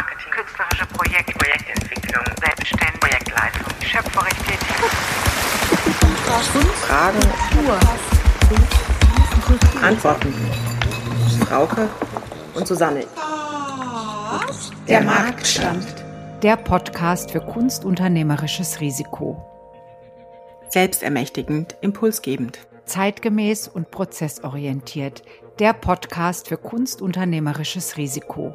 Kulturmarketing, künstlerische Projekte, Projektentwicklung, Selbstständigkeit, Projektleitung, schöpferisch tätig. Fragen, Antworten. Frauke und Susanne. Der Marktstand. Der Podcast für kunstunternehmerisches Risiko. Selbstermächtigend, impulsgebend. Zeitgemäß und prozessorientiert. Der Podcast für kunstunternehmerisches Risiko.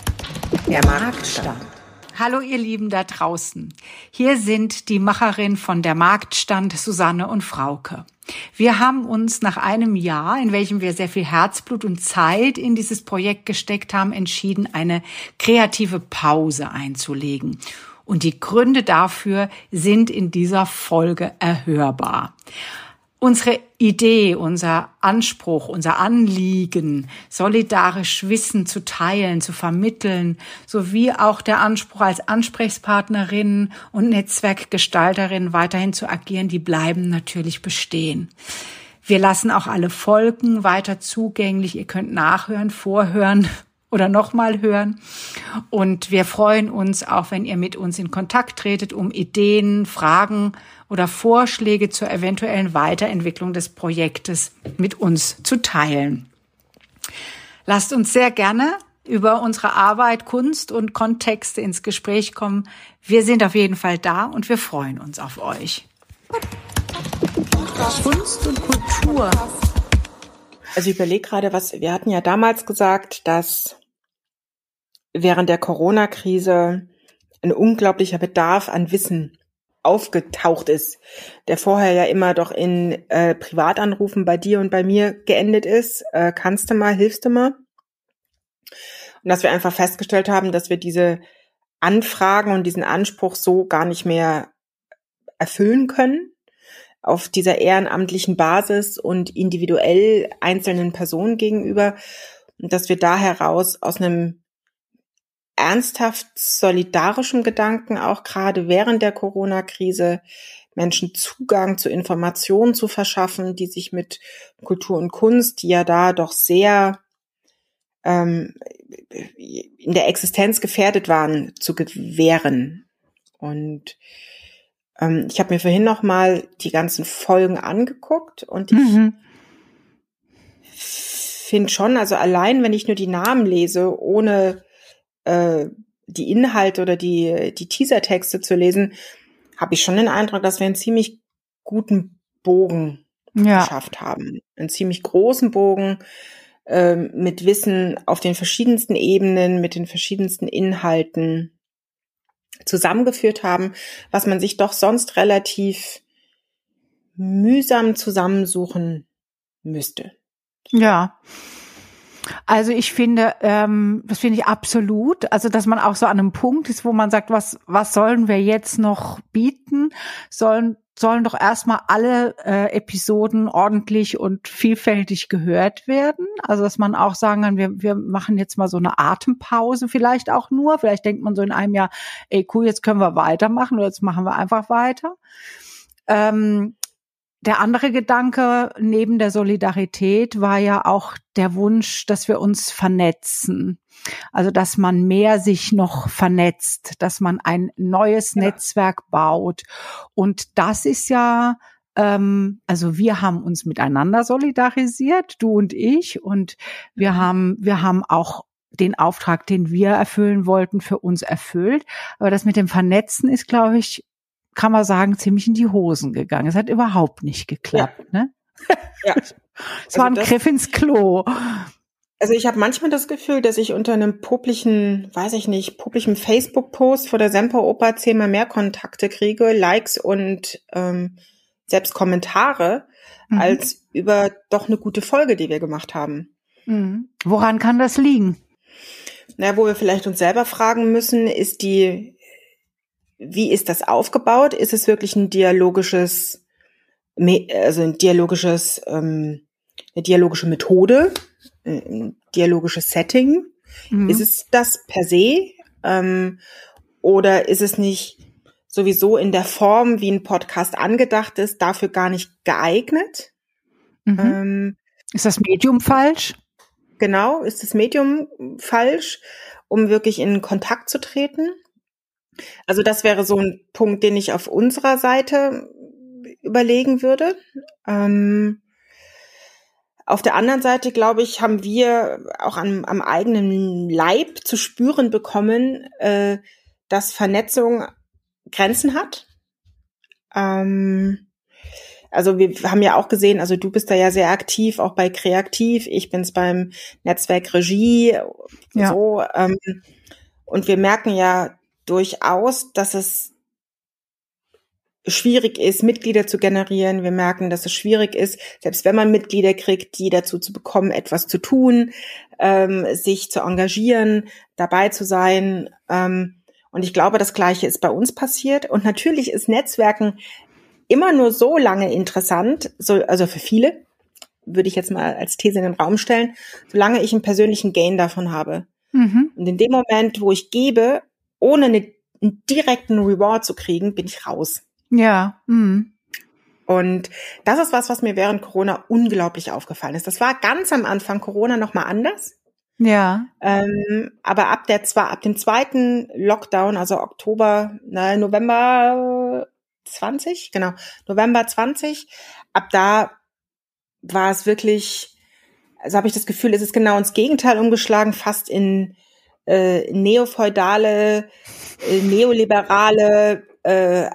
Der Marktstand. Hallo ihr Lieben da draußen. Hier sind die Macherin von der Marktstand Susanne und Frauke. Wir haben uns nach einem Jahr, in welchem wir sehr viel Herzblut und Zeit in dieses Projekt gesteckt haben, entschieden, eine kreative Pause einzulegen. Und die Gründe dafür sind in dieser Folge erhörbar. Unsere Idee, unser Anspruch, unser Anliegen, solidarisch Wissen zu teilen, zu vermitteln, sowie auch der Anspruch als Ansprechpartnerin und Netzwerkgestalterin weiterhin zu agieren, die bleiben natürlich bestehen. Wir lassen auch alle Folgen weiter zugänglich. Ihr könnt nachhören, vorhören oder nochmal hören. Und wir freuen uns auch, wenn ihr mit uns in Kontakt tretet, um Ideen, Fragen oder Vorschläge zur eventuellen Weiterentwicklung des Projektes mit uns zu teilen. Lasst uns sehr gerne über unsere Arbeit, Kunst und Kontexte ins Gespräch kommen. Wir sind auf jeden Fall da und wir freuen uns auf euch. Kunst und Kultur. Also ich überlege gerade, was wir hatten ja damals gesagt, dass während der Corona-Krise ein unglaublicher Bedarf an Wissen aufgetaucht ist, der vorher ja immer doch in äh, Privatanrufen bei dir und bei mir geendet ist. Äh, kannst du mal, hilfst du mal? Und dass wir einfach festgestellt haben, dass wir diese Anfragen und diesen Anspruch so gar nicht mehr erfüllen können auf dieser ehrenamtlichen Basis und individuell einzelnen Personen gegenüber und dass wir da heraus aus einem ernsthaft solidarischem Gedanken auch gerade während der Corona-Krise Menschen Zugang zu Informationen zu verschaffen, die sich mit Kultur und Kunst, die ja da doch sehr ähm, in der Existenz gefährdet waren, zu gewähren. Und ähm, ich habe mir vorhin noch mal die ganzen Folgen angeguckt und ich Mhm. finde schon, also allein wenn ich nur die Namen lese, ohne äh, die Inhalte oder die, die Teasertexte zu lesen, habe ich schon den Eindruck, dass wir einen ziemlich guten Bogen Ja, geschafft haben. Einen ziemlich großen Bogen ähm, mit Wissen auf den verschiedensten Ebenen, mit den verschiedensten Inhalten zusammengeführt haben, was man sich doch sonst relativ mühsam zusammensuchen müsste. ja. Also ich finde, ähm, das finde ich absolut. Also dass man auch so an einem Punkt ist, wo man sagt, was was sollen wir jetzt noch bieten? Sollen sollen doch erstmal alle äh, Episoden ordentlich und vielfältig gehört werden. Also dass man auch sagen kann, wir, wir machen jetzt mal so eine Atempause vielleicht auch nur. Vielleicht denkt man so in einem Jahr, ey cool, jetzt können wir weitermachen oder jetzt machen wir einfach weiter. Ähm, der andere Gedanke neben der Solidarität war ja auch der Wunsch, dass wir uns vernetzen. Also, dass man mehr sich noch vernetzt, dass man ein neues Ja. Netzwerk baut. Und das ist ja ähm, also wir haben uns miteinander solidarisiert, du und ich, und wir haben, wir haben auch den Auftrag, den wir erfüllen wollten, für uns erfüllt. Aber das mit dem Vernetzen ist, glaube ich, kann man sagen, ziemlich in die Hosen gegangen. Es hat überhaupt nicht geklappt. Ja. Ne? Ja. es also war ein Griff ins Klo. Also ich habe manchmal das Gefühl, dass ich unter einem publischen, weiß ich nicht, publischen Facebook-Post vor der Semperoper zehnmal mehr Kontakte kriege, Likes und ähm, selbst Kommentare, mhm. als über doch eine gute Folge, die wir gemacht haben. Mhm. Woran kann das liegen? Na, wo wir vielleicht uns selber fragen müssen, ist die, wie ist das aufgebaut? Ist es wirklich ein dialogisches, also ein dialogisches, ähm, eine dialogische Methode? ein dialogisches Setting? Mhm. Ist es das per se? Ähm, oder ist es nicht sowieso in der Form, wie ein Podcast angedacht ist, dafür gar nicht geeignet? Mhm. Ähm, ist das Medium falsch? Genau, ist das Medium falsch, um wirklich in Kontakt zu treten? Also das wäre so ein Punkt, den ich auf unserer Seite überlegen würde. Ähm, auf der anderen Seite, glaube ich, haben wir auch am, am eigenen Leib zu spüren bekommen, äh, dass Vernetzung Grenzen hat. Ähm, also wir haben ja auch gesehen, also du bist da ja sehr aktiv, auch bei Kreativ, ich bin's beim Netzwerk Regie, ja. so. Ähm, und wir merken ja durchaus, dass es schwierig ist, Mitglieder zu generieren. Wir merken, dass es schwierig ist, selbst wenn man Mitglieder kriegt, die dazu zu bekommen, etwas zu tun, ähm, sich zu engagieren, dabei zu sein. Ähm, und ich glaube, das Gleiche ist bei uns passiert. Und natürlich ist Netzwerken immer nur so lange interessant, so, also für viele, würde ich jetzt mal als These in den Raum stellen, solange ich einen persönlichen Gain davon habe. Mhm. Und in dem Moment, wo ich gebe, ohne eine, einen direkten Reward zu kriegen, bin ich raus. Ja. Mhm. Und das ist was, was mir während Corona unglaublich aufgefallen ist. Das war ganz am Anfang Corona noch mal anders. Ja. Ähm, aber ab der zwar ab dem zweiten Lockdown, also Oktober, na, November 20, genau, November 20, ab da war es wirklich, also habe ich das Gefühl, es ist genau ins Gegenteil umgeschlagen, fast in äh, neofeudale, äh, neoliberale äh,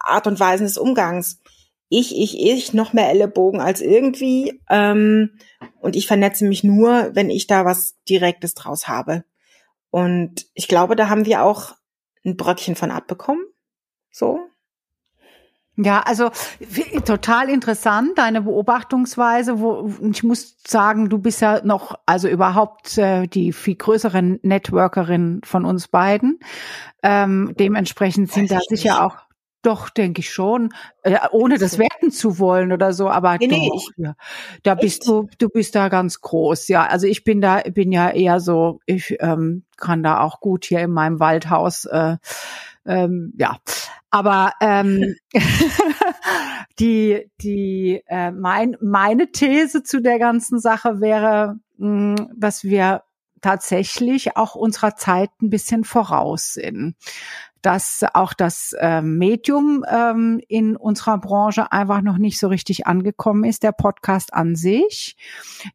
Art und Weisen des Umgangs. Ich, ich, ich, noch mehr Ellenbogen als irgendwie. Ähm, und ich vernetze mich nur, wenn ich da was Direktes draus habe. Und ich glaube, da haben wir auch ein Bröckchen von abbekommen. So. Ja, also total interessant deine Beobachtungsweise. Wo ich muss sagen, du bist ja noch also überhaupt äh, die viel größere Networkerin von uns beiden. Ähm, dementsprechend sind da sicher nicht. auch doch, denke ich schon, äh, ohne das werten zu wollen oder so, aber nee, doch, nee, ich, ja. da bist du, du bist da ganz groß, ja. Also ich bin da, bin ja eher so, ich ähm, kann da auch gut hier in meinem Waldhaus, äh, ähm, ja. Aber ähm, die, die, äh, mein, meine These zu der ganzen Sache wäre, mh, hm, dass wir tatsächlich auch unserer Zeit ein bisschen voraus sind dass auch das äh, Medium ähm, in unserer Branche einfach noch nicht so richtig angekommen ist, der Podcast an sich,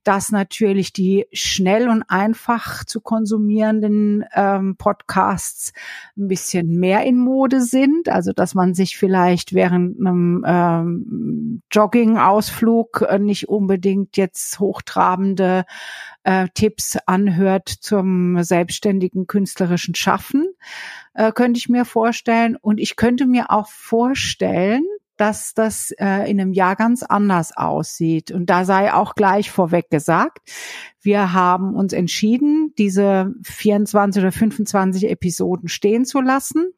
dass natürlich die schnell und einfach zu konsumierenden ähm, Podcasts ein bisschen mehr in Mode sind, also dass man sich vielleicht während einem ähm, Jogging-Ausflug äh, nicht unbedingt jetzt hochtrabende äh, Tipps anhört zum selbstständigen künstlerischen Schaffen, äh, könnte ich mir vorstellen. Und ich könnte mir auch vorstellen, dass das äh, in einem Jahr ganz anders aussieht. Und da sei auch gleich vorweg gesagt, wir haben uns entschieden, diese 24 oder 25 Episoden stehen zu lassen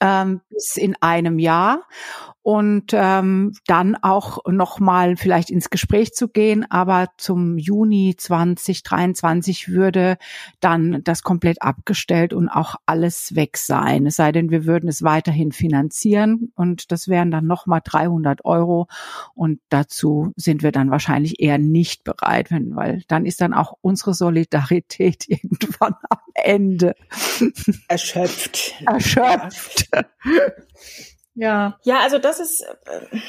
ähm, bis in einem Jahr und ähm, dann auch noch mal vielleicht ins Gespräch zu gehen, aber zum Juni 2023 würde dann das komplett abgestellt und auch alles weg sein. Es sei denn, wir würden es weiterhin finanzieren und das wären dann noch mal 300 Euro und dazu sind wir dann wahrscheinlich eher nicht bereit, wenn, weil dann ist dann auch unsere Solidarität irgendwann am Ende. Erschöpft. Erschöpft. Ja. Ja, also das ist, äh,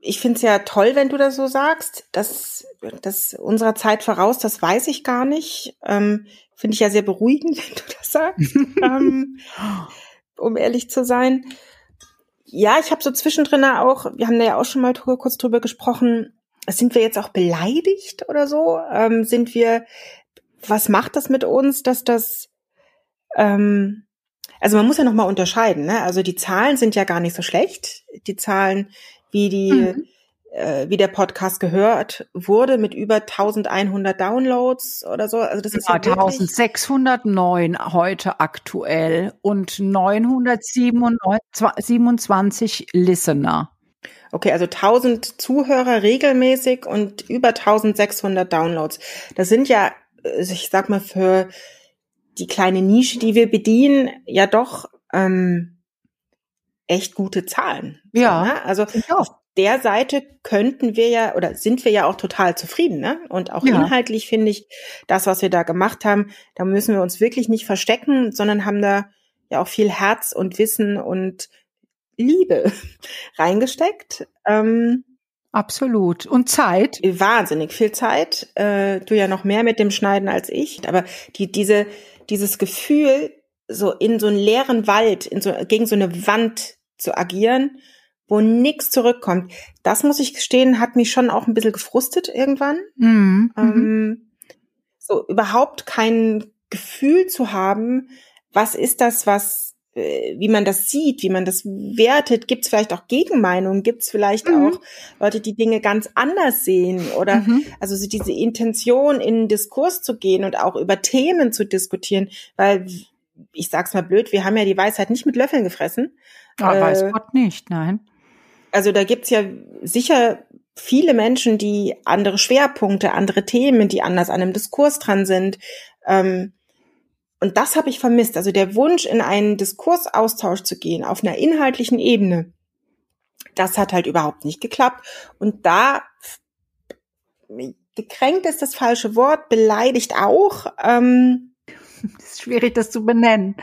ich finde es ja toll, wenn du das so sagst. Das, das unserer Zeit voraus, das weiß ich gar nicht. Ähm, finde ich ja sehr beruhigend, wenn du das sagst, ähm, um ehrlich zu sein. Ja, ich habe so zwischendrin auch, wir haben da ja auch schon mal kurz drüber gesprochen, sind wir jetzt auch beleidigt oder so? Ähm, sind wir, was macht das mit uns, dass das, ähm, also man muss ja nochmal unterscheiden, ne? Also die Zahlen sind ja gar nicht so schlecht. Die Zahlen, wie die, mhm. äh, wie der Podcast gehört wurde, mit über 1100 Downloads oder so. Also das ist ja, ja 1609 heute aktuell und 927 Listener. Okay, also 1000 Zuhörer regelmäßig und über 1600 Downloads. Das sind ja, äh, ich sag mal, für die kleine Nische, die wir bedienen, ja doch ähm, echt gute Zahlen. Ja. So, ne? Also auf der Seite könnten wir ja oder sind wir ja auch total zufrieden. Ne? Und auch ja. inhaltlich finde ich, das, was wir da gemacht haben, da müssen wir uns wirklich nicht verstecken, sondern haben da ja auch viel Herz und Wissen und Liebe reingesteckt. Ähm, Absolut. Und Zeit? Wahnsinnig viel Zeit. Äh, du ja noch mehr mit dem Schneiden als ich. Aber die, diese, dieses Gefühl, so in so einen leeren Wald, in so, gegen so eine Wand zu agieren, wo nichts zurückkommt, das muss ich gestehen, hat mich schon auch ein bisschen gefrustet irgendwann. Mhm. Ähm, so überhaupt kein Gefühl zu haben, was ist das, was wie man das sieht, wie man das wertet, gibt es vielleicht auch Gegenmeinungen, gibt es vielleicht mhm. auch Leute, die Dinge ganz anders sehen oder mhm. also so diese Intention in den Diskurs zu gehen und auch über Themen zu diskutieren, weil ich sag's mal blöd, wir haben ja die Weisheit nicht mit Löffeln gefressen. Ah, äh, weiß Gott nicht, nein. Also da gibt's ja sicher viele Menschen, die andere Schwerpunkte, andere Themen, die anders an einem Diskurs dran sind. Ähm, und das habe ich vermisst. Also der Wunsch, in einen Diskursaustausch zu gehen, auf einer inhaltlichen Ebene, das hat halt überhaupt nicht geklappt. Und da gekränkt ist das falsche Wort, beleidigt auch. Ähm, es ist schwierig, das zu benennen.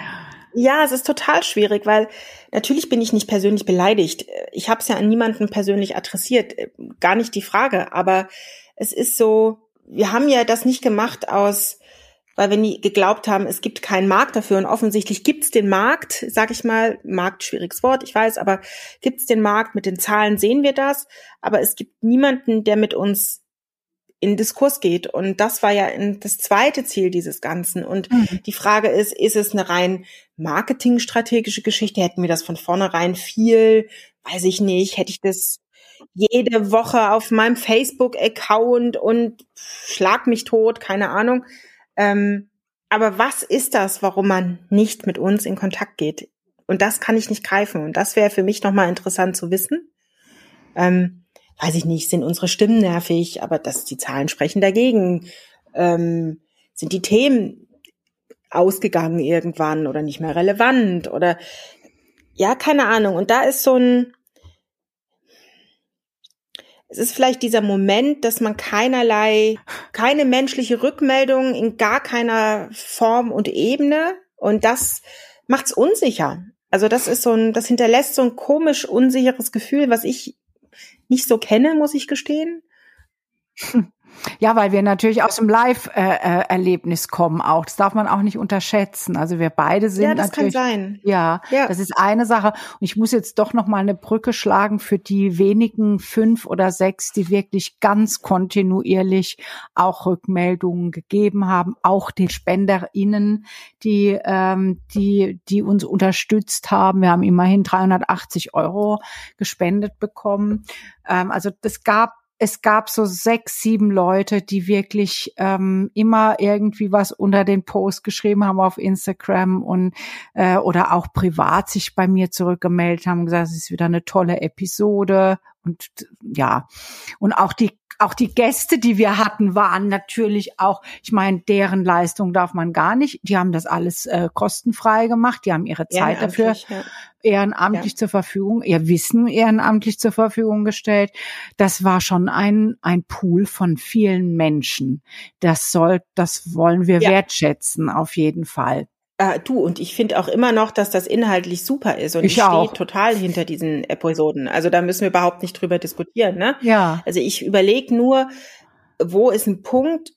Ja, es ist total schwierig, weil natürlich bin ich nicht persönlich beleidigt. Ich habe es ja an niemanden persönlich adressiert, gar nicht die Frage. Aber es ist so, wir haben ja das nicht gemacht aus weil wir nie geglaubt haben, es gibt keinen Markt dafür und offensichtlich gibt es den Markt, sag ich mal, Markt schwieriges Wort, ich weiß, aber gibt es den Markt, mit den Zahlen sehen wir das, aber es gibt niemanden, der mit uns in Diskurs geht und das war ja das zweite Ziel dieses Ganzen und mhm. die Frage ist, ist es eine rein marketingstrategische Geschichte, hätten wir das von vornherein viel, weiß ich nicht, hätte ich das jede Woche auf meinem Facebook-Account und schlag mich tot, keine Ahnung. Ähm, aber was ist das, warum man nicht mit uns in Kontakt geht? Und das kann ich nicht greifen. Und das wäre für mich nochmal interessant zu wissen. Ähm, weiß ich nicht, sind unsere Stimmen nervig, aber das, die Zahlen sprechen dagegen. Ähm, sind die Themen ausgegangen irgendwann oder nicht mehr relevant oder ja, keine Ahnung. Und da ist so ein, es ist vielleicht dieser Moment, dass man keinerlei, keine menschliche Rückmeldung in gar keiner Form und Ebene und das macht's unsicher. Also das ist so ein, das hinterlässt so ein komisch unsicheres Gefühl, was ich nicht so kenne, muss ich gestehen. Ja, weil wir natürlich aus dem Live-Erlebnis kommen auch. Das darf man auch nicht unterschätzen. Also wir beide sind ja, das natürlich. Kann sein. Ja, ja, das ist eine Sache. Und ich muss jetzt doch noch mal eine Brücke schlagen für die wenigen fünf oder sechs, die wirklich ganz kontinuierlich auch Rückmeldungen gegeben haben, auch den SpenderInnen, die ähm, die die uns unterstützt haben. Wir haben immerhin 380 Euro gespendet bekommen. Ähm, also das gab es gab so sechs, sieben Leute, die wirklich ähm, immer irgendwie was unter den Post geschrieben haben auf Instagram und äh, oder auch privat sich bei mir zurückgemeldet haben, gesagt, es ist wieder eine tolle Episode und ja. Und auch die auch die Gäste, die wir hatten, waren natürlich auch, ich meine, deren Leistung darf man gar nicht. Die haben das alles äh, kostenfrei gemacht. Die haben ihre Zeit dafür ja. ehrenamtlich ja. zur Verfügung, ihr Wissen ehrenamtlich zur Verfügung gestellt. Das war schon ein, ein Pool von vielen Menschen. Das soll, das wollen wir ja. wertschätzen, auf jeden Fall. Äh, du, und ich finde auch immer noch, dass das inhaltlich super ist. Und Ich ich, stehe total hinter diesen Episoden. Also da müssen wir überhaupt nicht drüber diskutieren. Ne? Ja. Also ich überlege nur, wo ist ein Punkt,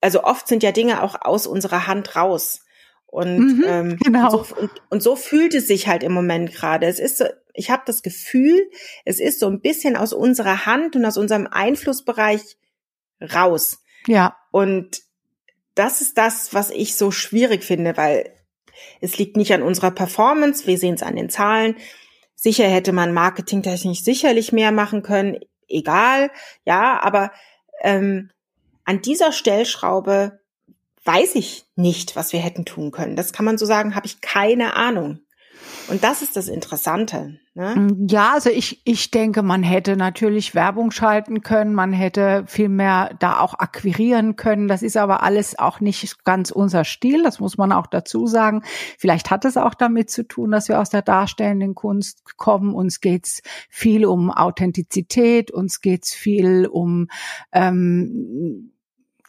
also oft sind ja Dinge auch aus unserer Hand raus. Und, Mhm, ähm, genau. und, so, und, und so fühlt es sich halt im Moment gerade. Es ist so, ich habe das Gefühl, es ist so ein bisschen aus unserer Hand und aus unserem Einflussbereich raus. Ja. Und das ist das, was ich so schwierig finde, weil es liegt nicht an unserer Performance, wir sehen es an den Zahlen. Sicher hätte man marketingtechnisch sicherlich mehr machen können, egal, ja, aber ähm, an dieser Stellschraube weiß ich nicht, was wir hätten tun können. Das kann man so sagen, habe ich keine Ahnung. Und das ist das Interessante. Ne? Ja, also ich, ich denke, man hätte natürlich Werbung schalten können, man hätte viel mehr da auch akquirieren können. Das ist aber alles auch nicht ganz unser Stil, das muss man auch dazu sagen. Vielleicht hat es auch damit zu tun, dass wir aus der darstellenden Kunst kommen. Uns geht's viel um Authentizität, uns geht's viel um ähm,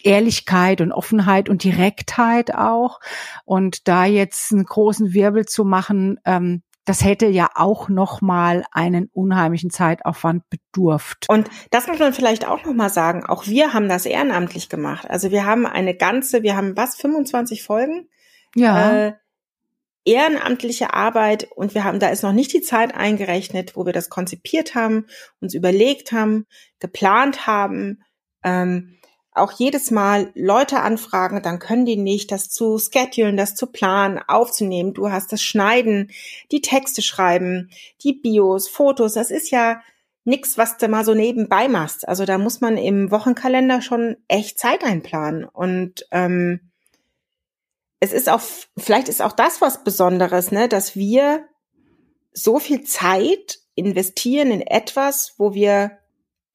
Ehrlichkeit und Offenheit und Direktheit auch. Und da jetzt einen großen Wirbel zu machen, ähm, das hätte ja auch noch mal einen unheimlichen Zeitaufwand bedurft. Und das muss man vielleicht auch noch mal sagen. Auch wir haben das ehrenamtlich gemacht. Also wir haben eine ganze, wir haben was, 25 Folgen? Ja, Äh, ehrenamtliche Arbeit und wir haben, da ist noch nicht die Zeit eingerechnet, wo wir das konzipiert haben, uns überlegt haben, geplant haben, ähm, auch jedes Mal Leute anfragen, dann können die nicht, das zu schedulen, das zu planen, aufzunehmen. Du hast das Schneiden, die Texte schreiben, die Bios, Fotos. Das ist ja nix, was du mal so nebenbei machst. Also da muss man im Wochenkalender schon echt Zeit einplanen. Und ähm, es ist auch, vielleicht ist auch das was Besonderes, ne, dass wir so viel Zeit investieren in etwas, wo wir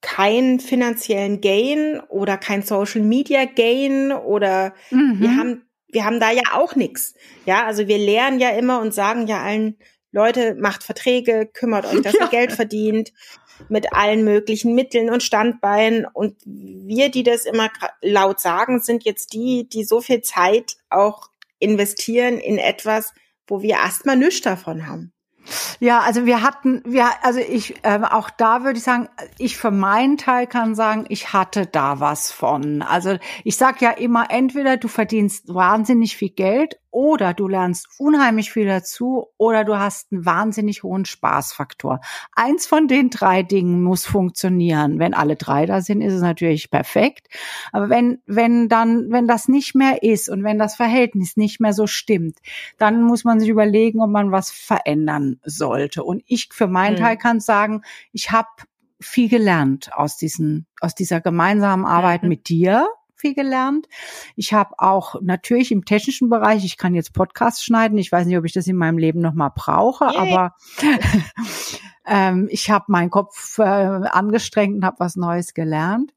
keinen finanziellen Gain oder kein Social Media Gain oder mhm. wir haben wir haben da ja auch nichts. Ja, also wir lernen ja immer und sagen ja allen Leute, macht Verträge, kümmert euch, dass ihr Geld verdient mit allen möglichen Mitteln und Standbeinen und wir, die das immer laut sagen, sind jetzt die, die so viel Zeit auch investieren in etwas, wo wir erstmal nichts davon haben. Ja, also wir hatten, wir, also ich, ähm, auch da würde ich sagen, ich für meinen Teil kann sagen, ich hatte da was von. Also ich sag ja immer, entweder du verdienst wahnsinnig viel Geld oder du lernst unheimlich viel dazu oder du hast einen wahnsinnig hohen Spaßfaktor. Eins von den drei Dingen muss funktionieren. Wenn alle drei da sind, ist es natürlich perfekt. Aber wenn, wenn dann, wenn das nicht mehr ist und wenn das Verhältnis nicht mehr so stimmt, dann muss man sich überlegen, ob man was verändern sollte. Und ich für meinen Mhm. Teil kann sagen, ich habe viel gelernt aus diesen, aus dieser gemeinsamen Arbeit Mhm. mit dir viel gelernt. Ich habe auch natürlich im technischen Bereich, ich kann jetzt Podcasts schneiden. Ich weiß nicht, ob ich das in meinem Leben noch mal brauche, Yay. aber ähm, ich habe meinen Kopf äh, angestrengt und habe was Neues gelernt.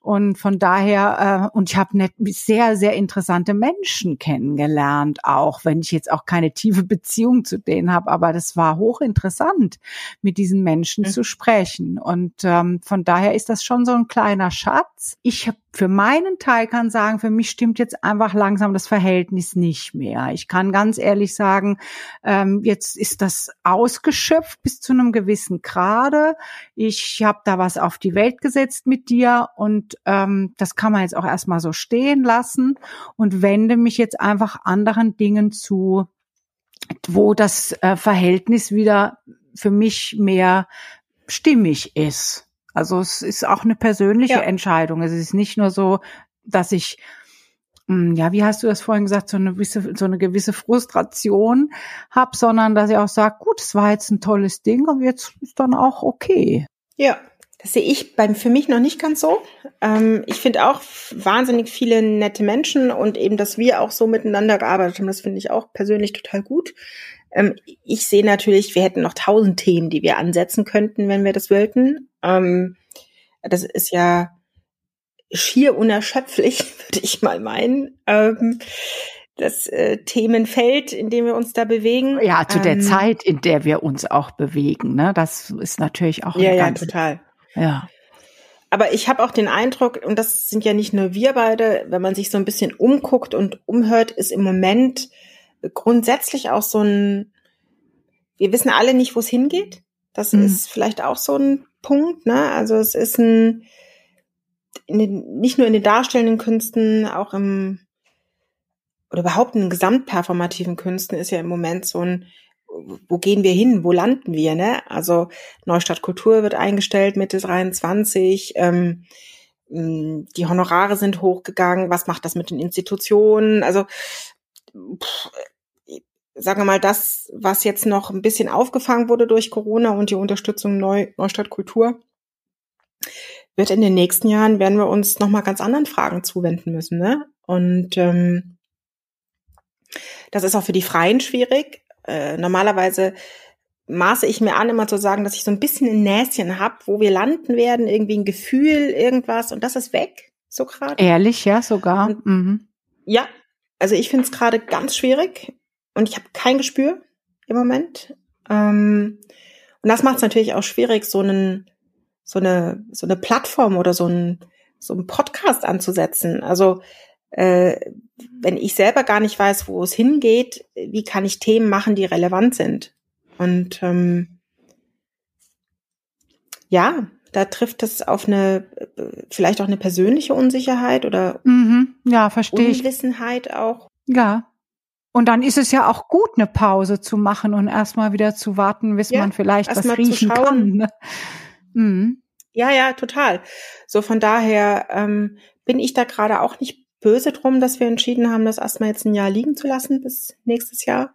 Und von daher, äh, und ich habe sehr, sehr interessante Menschen kennengelernt, auch wenn ich jetzt auch keine tiefe Beziehung zu denen habe, aber das war hochinteressant, mit diesen Menschen Mhm. zu sprechen. Und ähm, von daher ist das schon so ein kleiner Schatz. Ich für meinen Teil kann sagen, für mich stimmt jetzt einfach langsam das Verhältnis nicht mehr. Ich kann ganz ehrlich sagen, ähm, jetzt ist das ausgeschöpft bis zu einem gewissen Grade. Ich habe da was auf die Welt gesetzt mit dir und ähm, das kann man jetzt auch erstmal so stehen lassen und wende mich jetzt einfach anderen Dingen zu, wo das äh, Verhältnis wieder für mich mehr stimmig ist. Also es ist auch eine persönliche Ja. Entscheidung. Es ist nicht nur so, dass ich ja, wie hast du das vorhin gesagt, so eine gewisse, so eine gewisse Frustration hab, sondern dass ich auch sage, gut, es war jetzt ein tolles Ding und jetzt ist dann auch okay. Ja, das sehe ich beim für mich noch nicht ganz so. Ähm, ich finde auch wahnsinnig viele nette Menschen und eben, dass wir auch so miteinander gearbeitet haben, das finde ich auch persönlich total gut. Ähm, ich sehe natürlich, wir hätten noch tausend Themen, die wir ansetzen könnten, wenn wir das wollten. Ähm, das ist ja schier unerschöpflich, würde ich mal meinen. Ähm, das äh, Themenfeld, in dem wir uns da bewegen. Ja, zu der Ähm, Zeit, in der wir uns auch bewegen, ne, das ist natürlich auch Ja, ja, ganz, total. ja. Aber ich habe auch den Eindruck, und das sind ja nicht nur wir beide, wenn man sich so ein bisschen umguckt und umhört, ist im Moment grundsätzlich auch so ein, wir wissen alle nicht, wo es hingeht. Das mhm. ist vielleicht auch so ein Punkt, ne? Also es ist ein, den, nicht nur in den darstellenden Künsten, auch im, oder überhaupt in den gesamtperformativen Künsten ist ja im Moment so ein, wo gehen wir hin, wo landen wir, ne? Also Neustadt Kultur wird eingestellt Mitte 23, ähm, die Honorare sind hochgegangen, was macht das mit den Institutionen? Also pff, sagen wir mal, das, was jetzt noch ein bisschen aufgefangen wurde durch Corona und die Unterstützung Neu Neustadt Kultur, wird in den nächsten Jahren, werden wir uns nochmal ganz anderen Fragen zuwenden müssen. Ne? Und ähm, das ist auch für die Freien schwierig. Äh, normalerweise maße ich mir an, immer zu sagen, dass ich so ein bisschen ein Näschen habe, wo wir landen werden, irgendwie ein Gefühl, irgendwas und das ist weg, so gerade. Ehrlich, ja, sogar. Und, mhm. Ja, also ich finde es gerade ganz schwierig und ich habe kein Gespür im Moment. Ähm, und das macht es natürlich auch schwierig, so einen, so eine, so eine Plattform oder so ein, so ein Podcast anzusetzen. Also äh, wenn ich selber gar nicht weiß, wo es hingeht, wie kann ich Themen machen, die relevant sind? Und ähm, ja, da trifft es auf eine vielleicht auch eine persönliche Unsicherheit oder mhm, ja, verstehe Unwissenheit auch. Ja. Und dann ist es ja auch gut, eine Pause zu machen und erstmal wieder zu warten, bis ja, man vielleicht was riechen kann. Ne? Mhm. Ja, ja, total. So von daher ähm, bin ich da gerade auch nicht böse drum, dass wir entschieden haben, das erstmal jetzt ein Jahr liegen zu lassen bis nächstes Jahr.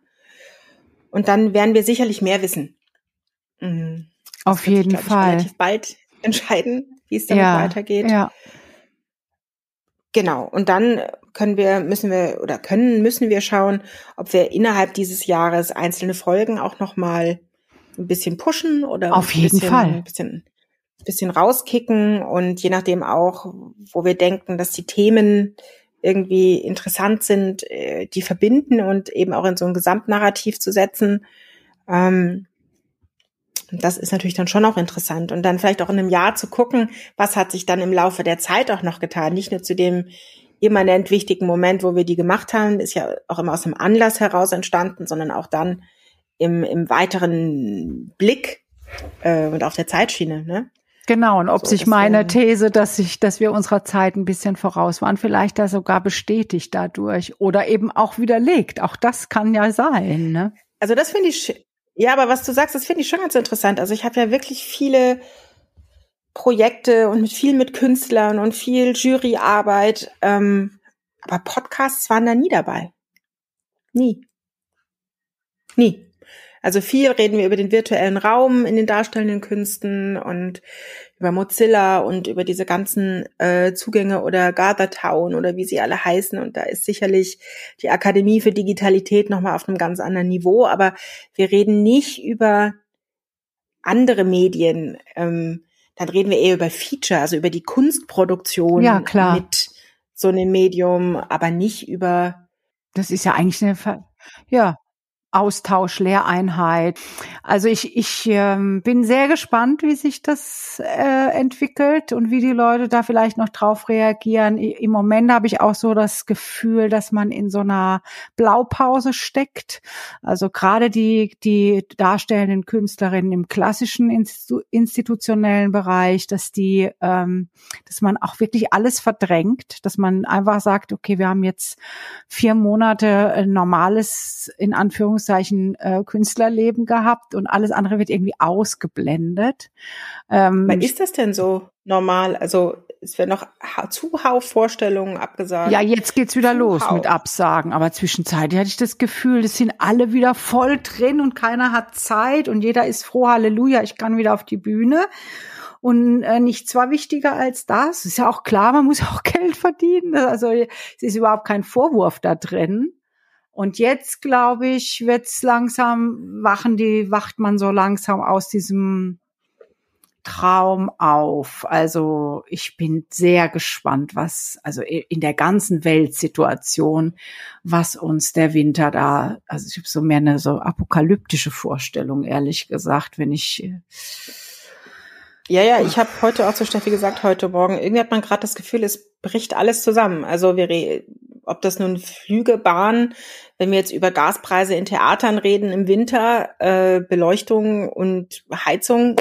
Und dann werden wir sicherlich mehr wissen. Mhm. Auf jeden sich, Fall. Ich, relativ bald entscheiden, wie es damit ja, weitergeht. Ja. Genau. Und dann können wir, müssen wir oder können, müssen wir schauen, ob wir innerhalb dieses Jahres einzelne Folgen auch nochmal ein bisschen pushen oder auf jeden bisschen, Fall ein bisschen, bisschen rauskicken und je nachdem auch, wo wir denken, dass die Themen irgendwie interessant sind, äh, die verbinden und eben auch in so ein Gesamtnarrativ zu setzen. Ähm, das ist natürlich dann schon auch interessant. Und dann vielleicht auch in einem Jahr zu gucken, was hat sich dann im Laufe der Zeit auch noch getan. Nicht nur zu dem immanent wichtigen Moment, wo wir die gemacht haben, ist ja auch immer aus dem Anlass heraus entstanden, sondern auch dann im, im weiteren Blick äh, und auf der Zeitschiene. Ne? Genau, und ob so, sich meine These, dass sich, dass wir unserer Zeit ein bisschen voraus waren, vielleicht da sogar bestätigt dadurch oder eben auch widerlegt. Auch das kann ja sein. Ne? Also das finde ich, ja, aber was du sagst, das finde ich schon ganz interessant. Also ich habe ja wirklich viele Projekte und mit viel mit Künstlern und viel Juryarbeit. Ähm, aber Podcasts waren da nie dabei. Nie. Nie. Also viel reden wir über den virtuellen Raum in den darstellenden Künsten und über Mozilla und über diese ganzen äh, Zugänge oder Gathertown oder wie sie alle heißen. Und da ist sicherlich die Akademie für Digitalität nochmal auf einem ganz anderen Niveau. Aber wir reden nicht über andere Medien. Ähm, dann reden wir eher über Feature, also über die Kunstproduktion ja, klar. mit so einem Medium, aber nicht über. Das ist ja eigentlich eine, Ver ja, Austausch, Lehreinheit. Also ich, ich ähm, bin sehr gespannt, wie sich das äh, entwickelt und wie die Leute da vielleicht noch drauf reagieren. Im Moment habe ich auch so das Gefühl, dass man in so einer Blaupause steckt. Also gerade die, die darstellenden Künstlerinnen im klassischen Institu institutionellen Bereich, dass die, ähm, dass man auch wirklich alles verdrängt, dass man einfach sagt, okay, wir haben jetzt vier Monate normales, in Anführungszeichen, Anführungszeichen äh, Künstlerleben gehabt und alles andere wird irgendwie ausgeblendet. Ähm, Aber ist das denn so normal? Also es werden noch zuhauf Vorstellungen abgesagt. Ja, jetzt geht's wieder zuhauf. los mit Absagen. Aber zwischenzeitlich hatte ich das Gefühl, das sind alle wieder voll drin und keiner hat Zeit und jeder ist froh, Halleluja, ich kann wieder auf die Bühne. Und äh, nichts war wichtiger als das. Ist ja auch klar, man muss auch Geld verdienen. Also es ist überhaupt kein Vorwurf da drin. Und jetzt, glaube ich, wird's langsam, wachen die, wacht man so langsam aus diesem Traum auf. Also ich bin sehr gespannt, was, also in der ganzen Weltsituation, was uns der Winter da, also ich habe so mehr eine so apokalyptische Vorstellung, ehrlich gesagt, wenn ich. Ja, ja, ich habe heute auch zu Steffi gesagt, heute Morgen, irgendwie hat man gerade das Gefühl, es bricht alles zusammen. Also wir ob das nun Flüge, Bahn, wenn wir jetzt über Gaspreise in Theatern reden im Winter, äh, Beleuchtung und Heizung,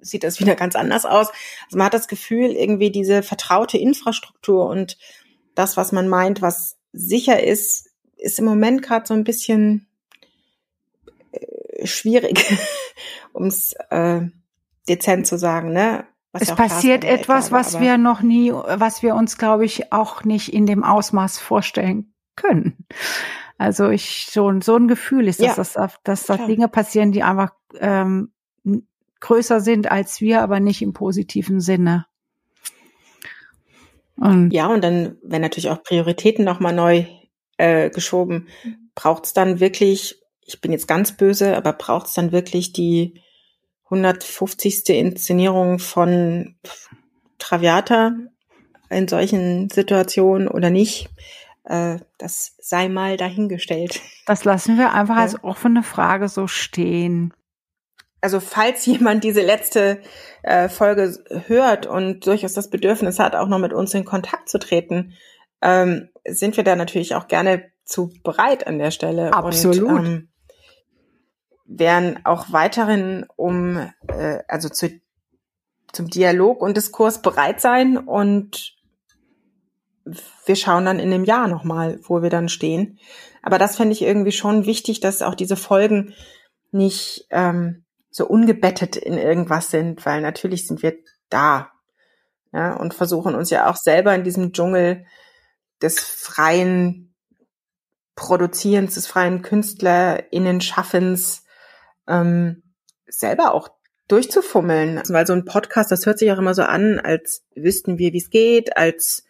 sieht das wieder ganz anders aus. Also man hat das Gefühl, irgendwie diese vertraute Infrastruktur und das, was man meint, was sicher ist, ist im Moment gerade so ein bisschen äh, schwierig, um es äh, dezent zu sagen, ne? Es passiert etwas, habe, was wir noch nie, was wir uns, glaube ich, auch nicht in dem Ausmaß vorstellen können. Also ich schon so ein Gefühl ist, dass, ja, das, dass da Dinge passieren, die einfach ähm, größer sind als wir, aber nicht im positiven Sinne. Und ja, und dann, wenn natürlich auch Prioritäten nochmal neu äh, geschoben, braucht es dann wirklich, ich bin jetzt ganz böse, aber braucht es dann wirklich die 150. Inszenierung von Traviata in solchen Situationen oder nicht? Äh, das sei mal dahingestellt. Das lassen wir einfach ja. als offene Frage so stehen also falls jemand diese letzte äh, Folge hört und durchaus das Bedürfnis hat, auch noch mit uns in Kontakt zu treten, ähm, sind wir da natürlich auch gerne zu bereit an der Stelle. Absolut. Und, ähm, werden auch weiterhin um, äh, also zu, zum Dialog und Diskurs bereit sein und wir schauen dann in einem Jahr nochmal, wo wir dann stehen. Aber das fände ich irgendwie schon wichtig, dass auch diese Folgen nicht ähm, so ungebettet in irgendwas sind, weil natürlich sind wir da ja, und versuchen uns ja auch selber in diesem Dschungel des freien Produzierens, des freien KünstlerInnen-Schaffens ähm, selber auch durchzufummeln. Also, weil so ein Podcast, das hört sich auch immer so an, als wüssten wir, wie es geht, als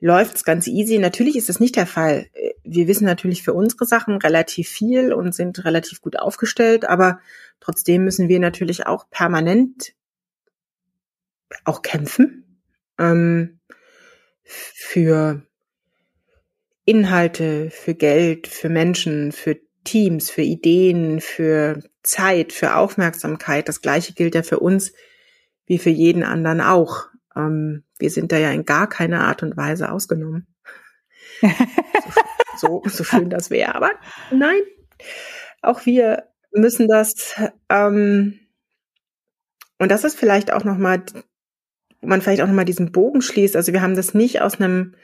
läuft's ganz easy. Natürlich ist das nicht der Fall. Wir wissen natürlich für unsere Sachen relativ viel und sind relativ gut aufgestellt, aber trotzdem müssen wir natürlich auch permanent auch kämpfen ähm, für Inhalte, für Geld, für Menschen, für Teams, für Ideen, für Zeit, für Aufmerksamkeit. Das gleiche gilt ja für uns wie für jeden anderen auch. Ähm, wir sind da ja in gar keiner Art und Weise ausgenommen. so, so schön das wäre. Aber nein, auch wir müssen das, ähm, und das ist vielleicht auch nochmal, wo man vielleicht auch nochmal diesen Bogen schließt. Also wir haben das nicht aus einem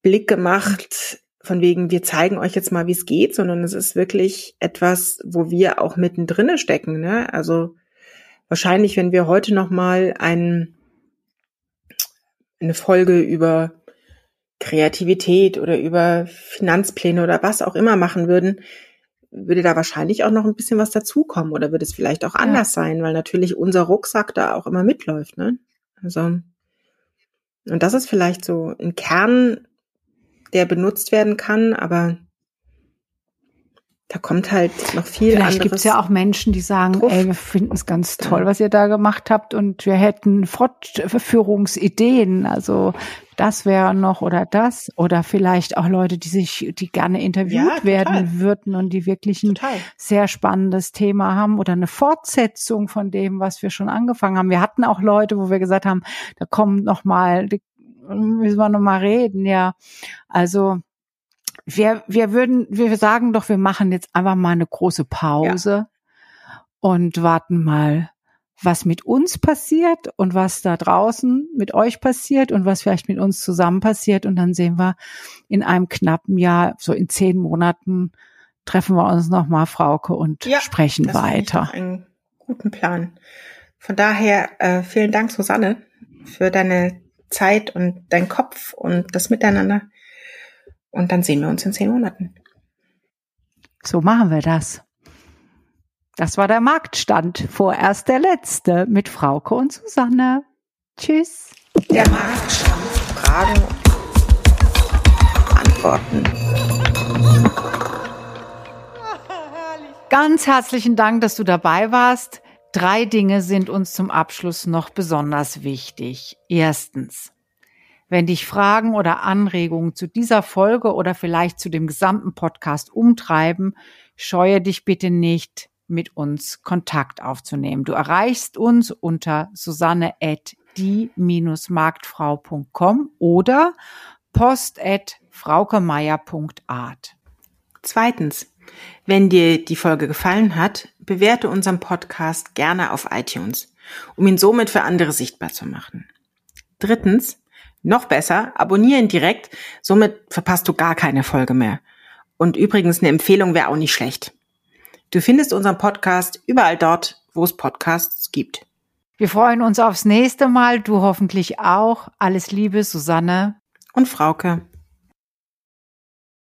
Blick gemacht, von wegen, wir zeigen euch jetzt mal, wie es geht, sondern es ist wirklich etwas, wo wir auch mittendrin stecken. Ne? Also wahrscheinlich, wenn wir heute nochmal ein, eine Folge über Kreativität oder über Finanzpläne oder was auch immer machen würden, würde da wahrscheinlich auch noch ein bisschen was dazukommen oder würde es vielleicht auch anders ja. sein, weil natürlich unser Rucksack da auch immer mitläuft. Ne? Also und das ist vielleicht so ein Kern der benutzt werden kann, aber da kommt halt noch viel Vielleicht gibt es ja auch Menschen, die sagen, drauf. ey, wir finden es ganz toll, was ihr da gemacht habt und wir hätten Fortführungsideen. Also das wäre noch oder das. Oder vielleicht auch Leute, die sich, die gerne interviewt ja, werden würden und die wirklich ein total. sehr spannendes Thema haben oder eine Fortsetzung von dem, was wir schon angefangen haben. Wir hatten auch Leute, wo wir gesagt haben, da kommen noch mal, müssen wir noch mal reden, ja. Also wir, wir würden, wir sagen doch, wir machen jetzt einfach mal eine große Pause ja. und warten mal, was mit uns passiert und was da draußen mit euch passiert und was vielleicht mit uns zusammen passiert. Und dann sehen wir in einem knappen Jahr, so in zehn Monaten, treffen wir uns nochmal, Frauke, und ja, sprechen das weiter. Ich einen guten Plan. Von daher äh, vielen Dank, Susanne, für deine Zeit und dein Kopf und das Miteinander. Und dann sehen wir uns in zehn Monaten. So machen wir das. Das war der Marktstand, vorerst der letzte mit Frauke und Susanne. Tschüss. Der Marktstand. Fragen, Antworten. Ganz herzlichen Dank, dass du dabei warst. Drei Dinge sind uns zum Abschluss noch besonders wichtig. Erstens, wenn dich Fragen oder Anregungen zu dieser Folge oder vielleicht zu dem gesamten Podcast umtreiben, scheue dich bitte nicht, mit uns Kontakt aufzunehmen. Du erreichst uns unter susanne die-marktfrau.com oder post.fraukemeier.art. Zweitens, wenn dir die Folge gefallen hat, bewerte unseren Podcast gerne auf iTunes, um ihn somit für andere sichtbar zu machen. Drittens, noch besser, abonnieren direkt, somit verpasst du gar keine Folge mehr. Und übrigens, eine Empfehlung wäre auch nicht schlecht. Du findest unseren Podcast überall dort, wo es Podcasts gibt. Wir freuen uns aufs nächste Mal, du hoffentlich auch. Alles Liebe, Susanne Und Frauke.